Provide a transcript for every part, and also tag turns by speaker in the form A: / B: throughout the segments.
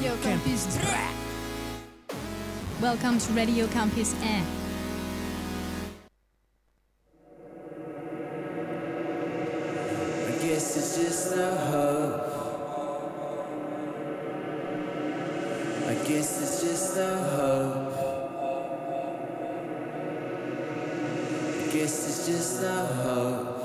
A: Campus. Welcome to Radio Campus Air.
B: I guess it's just a hope. I guess it's just a hope. I guess it's just a hope.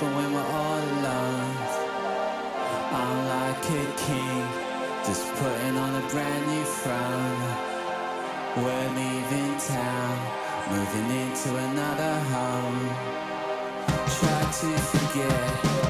B: We when we're all alone. I'm like a king, just putting on a brand new throne. We're leaving town, moving into another home. Try to forget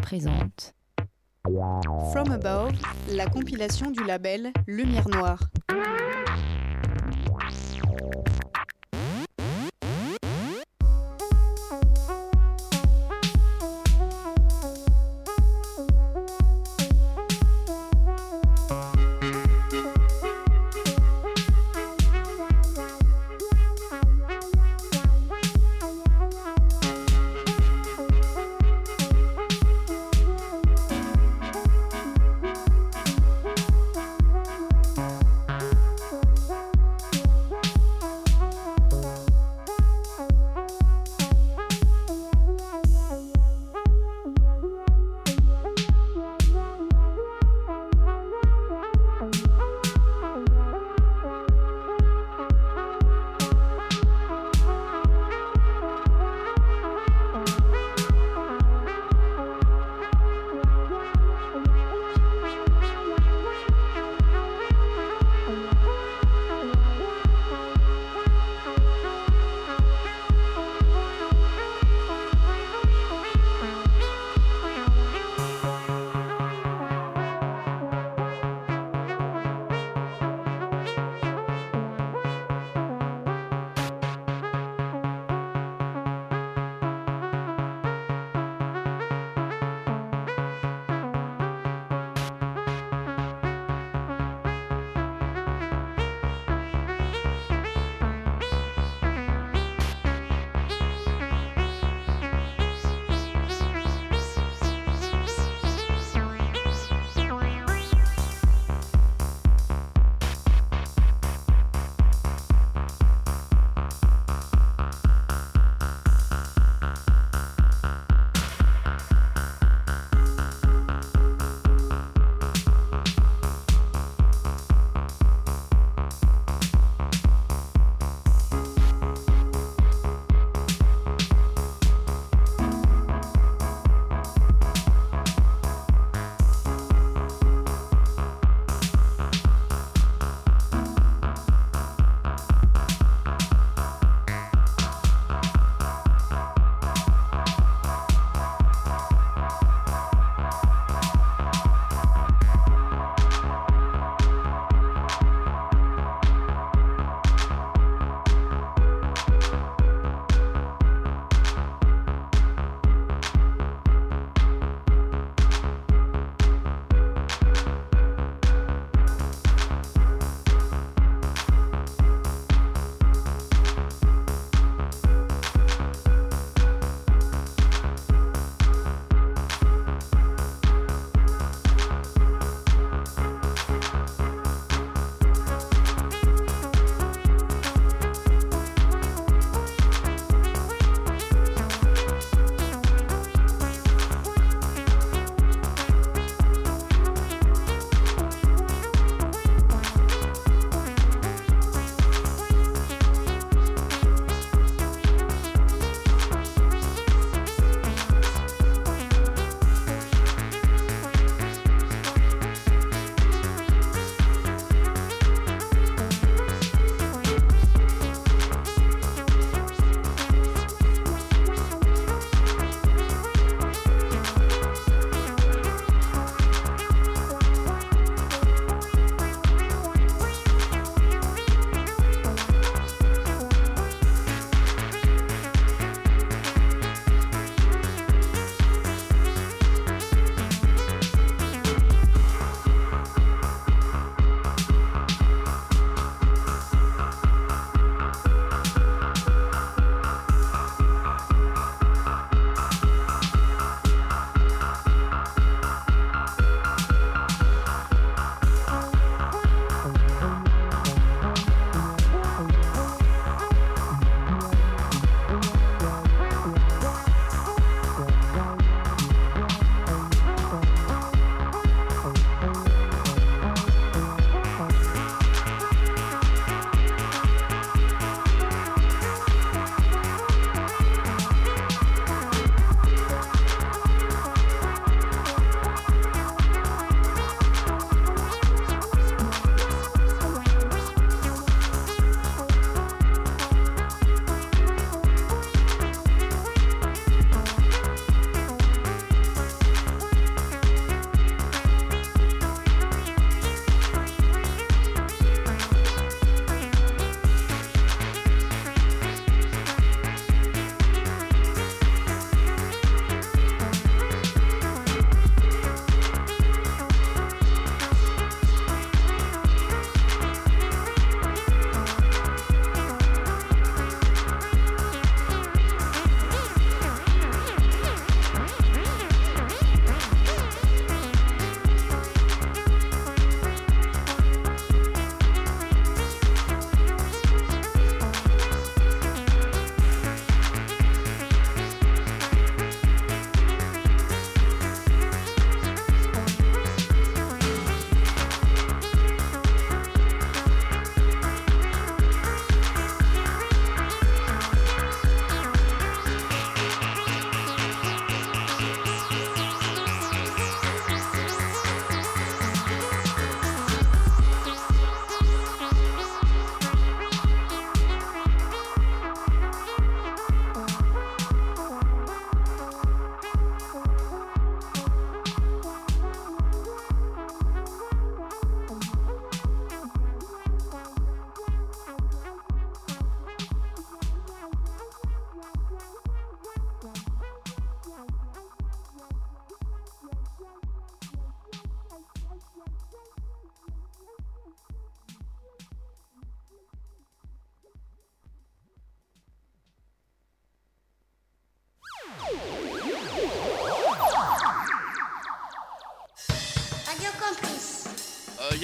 C: Présente
D: From Above, la compilation du label Lumière Noire.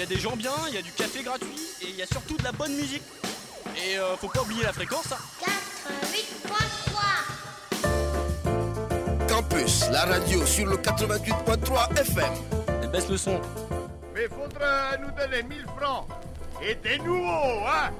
E: Y a des gens bien, il y a du café gratuit et il y a surtout de la bonne musique. Et euh, faut pas oublier la fréquence. Hein.
F: 88.3 Campus, la radio sur le 88.3 FM.
E: Et baisse le son.
G: Mais faudra nous donner 1000 francs. Et des nouveaux, hein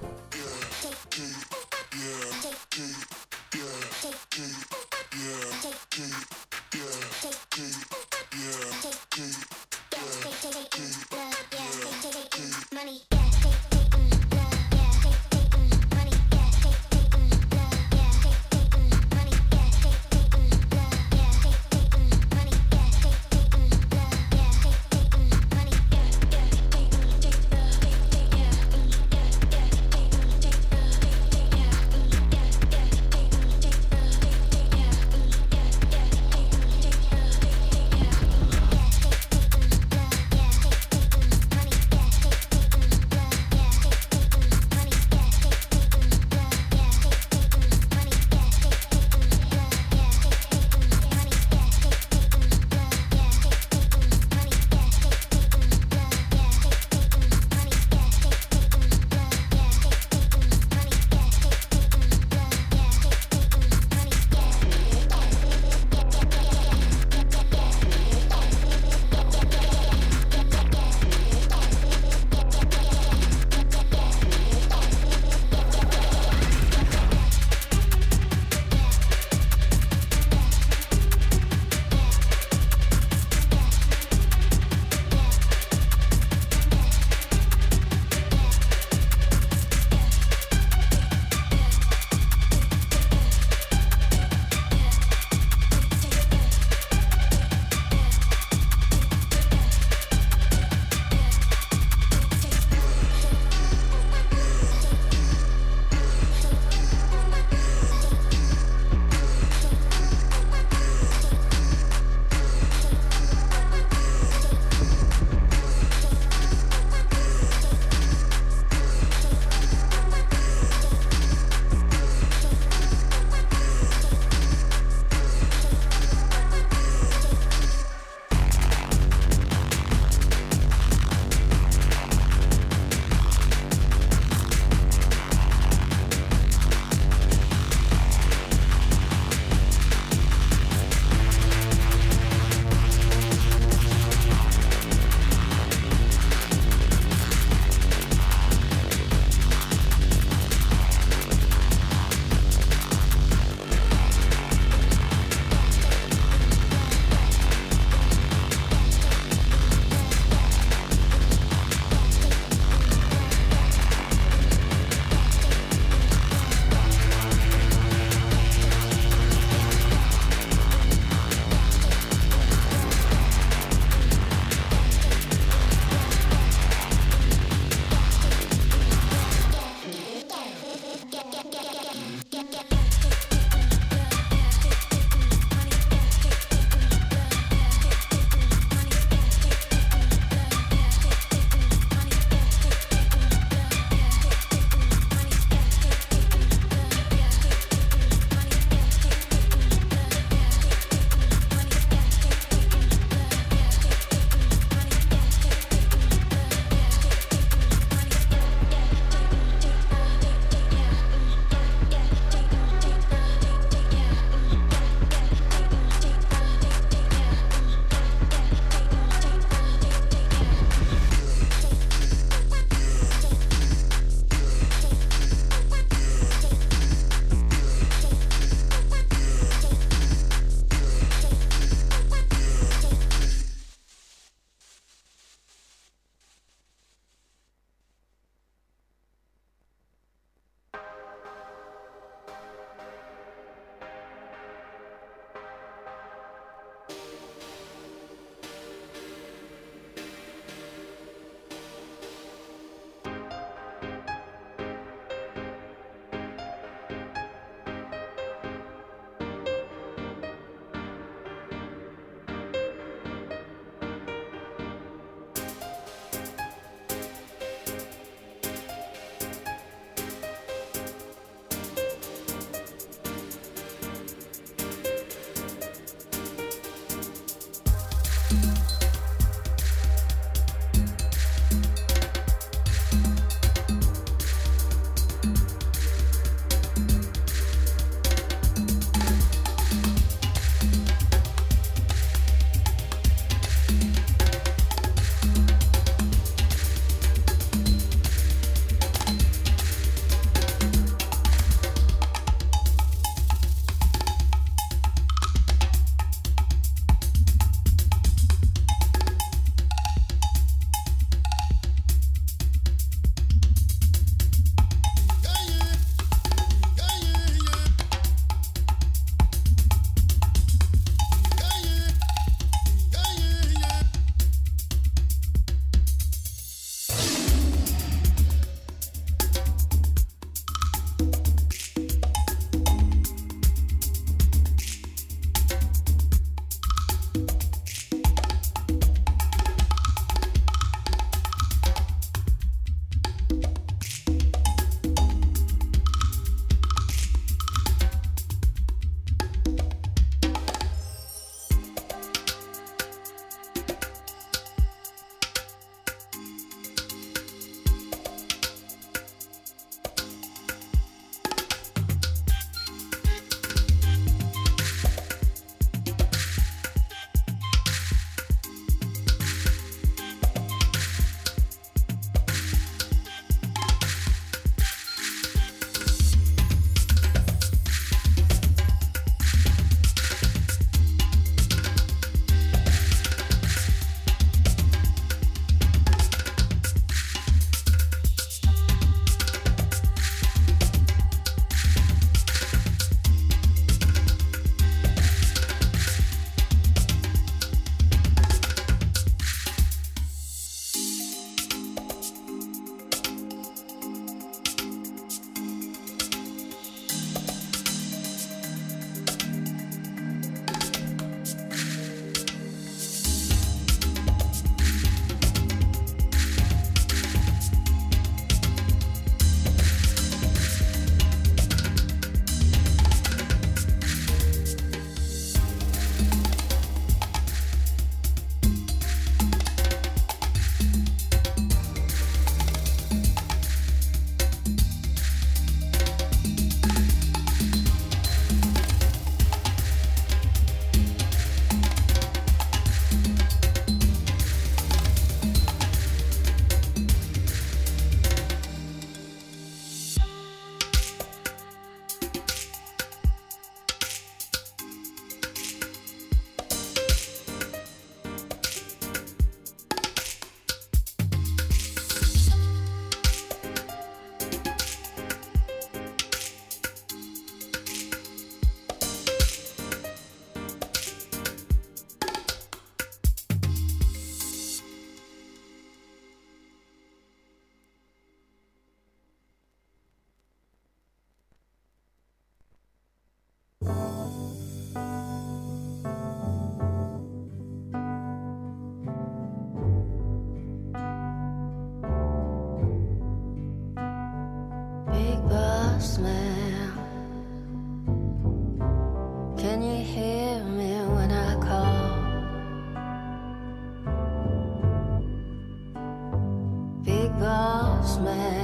H: boss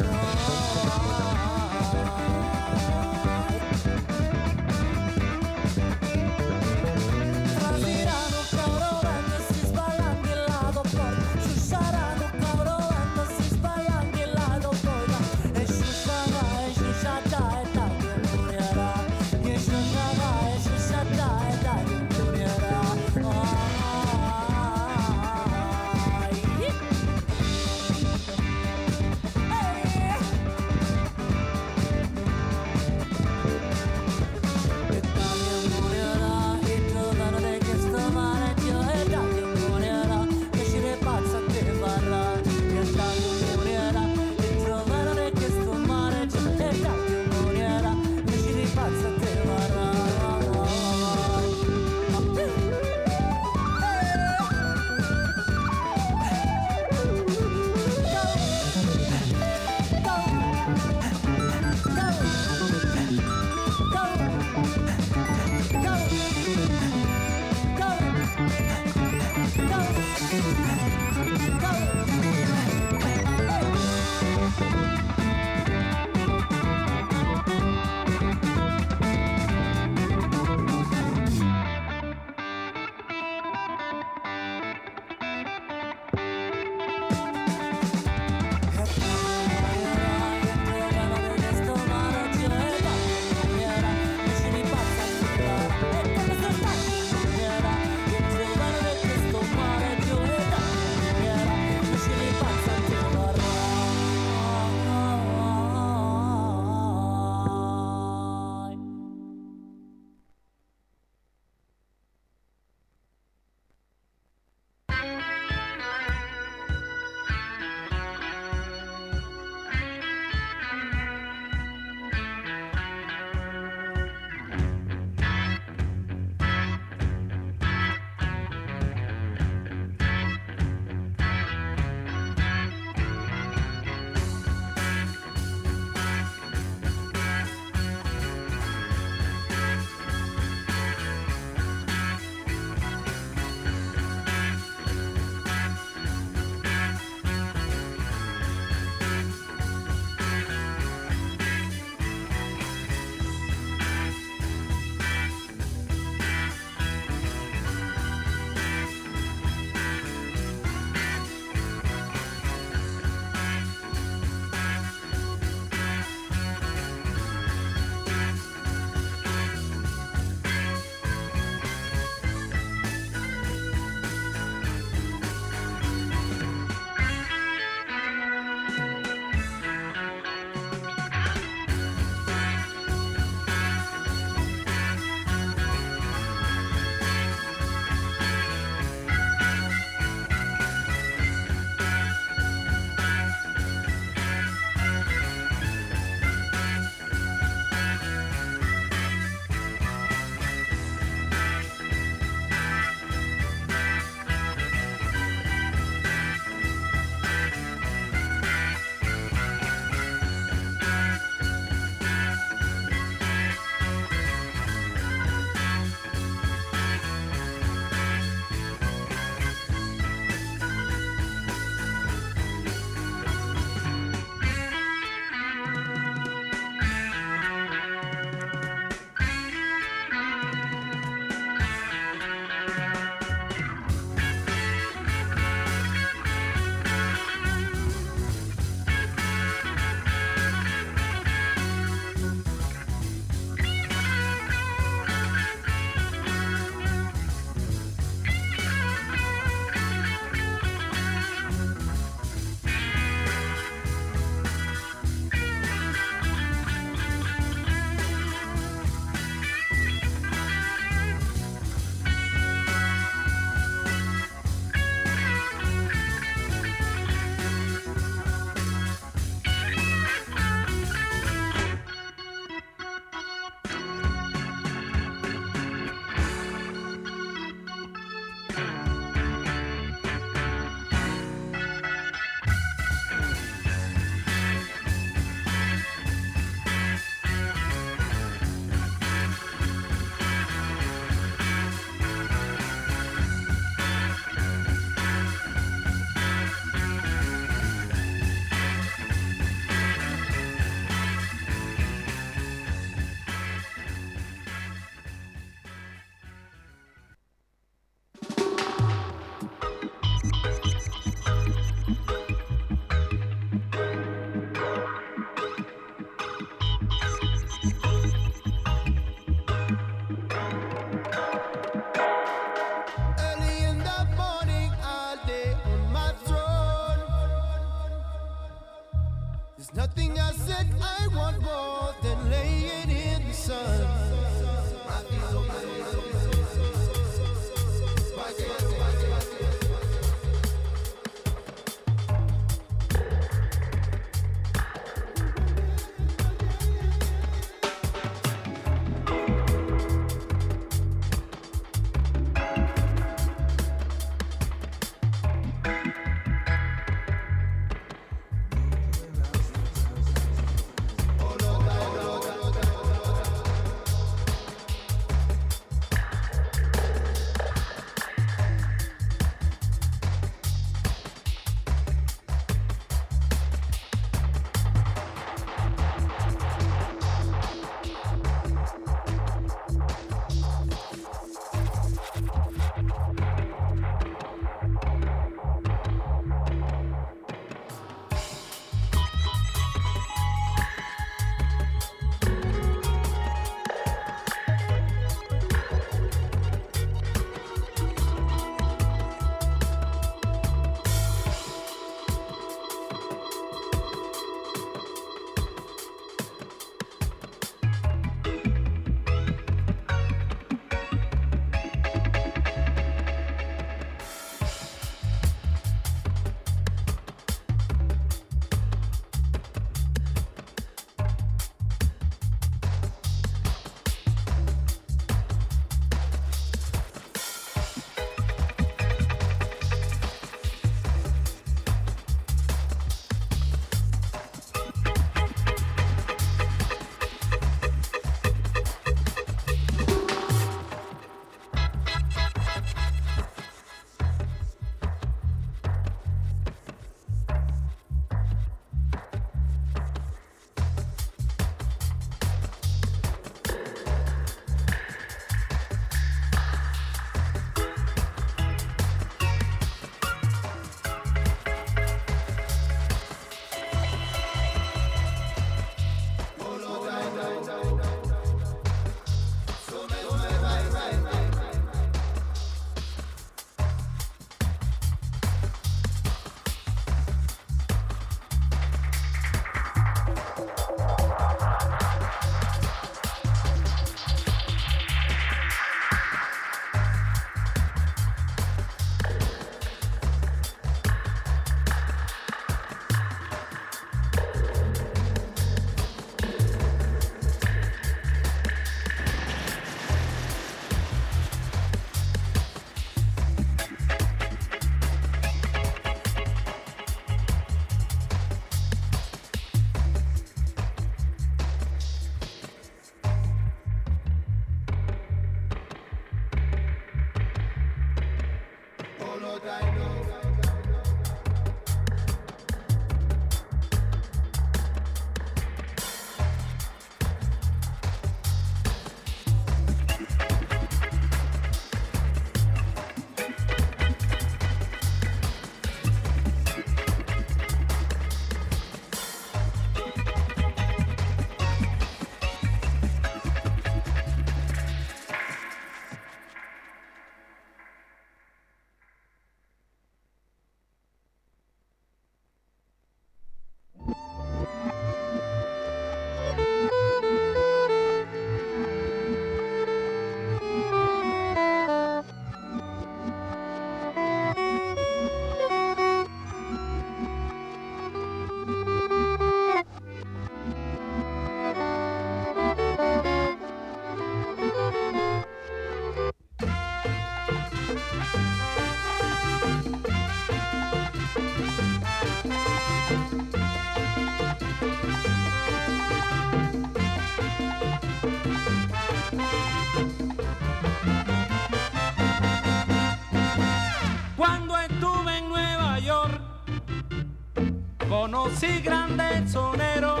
I: conocí grandes soneros.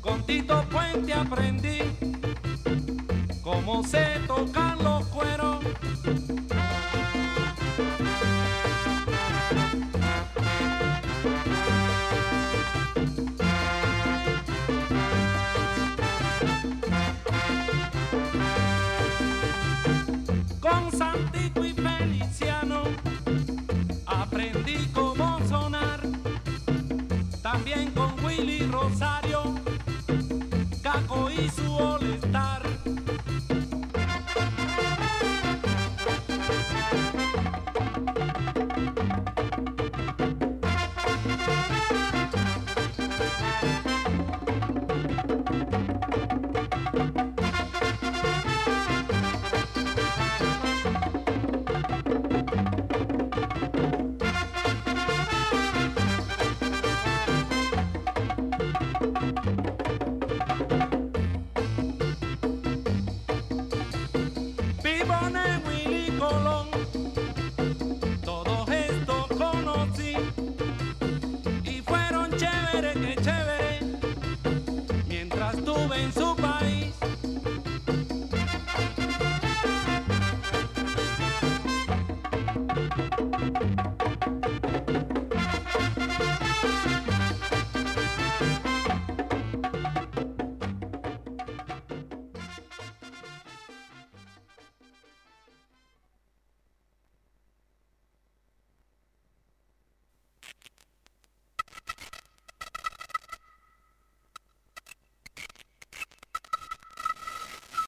I: Con Tito Puente aprendí cómo se tocan los cueros. molestar.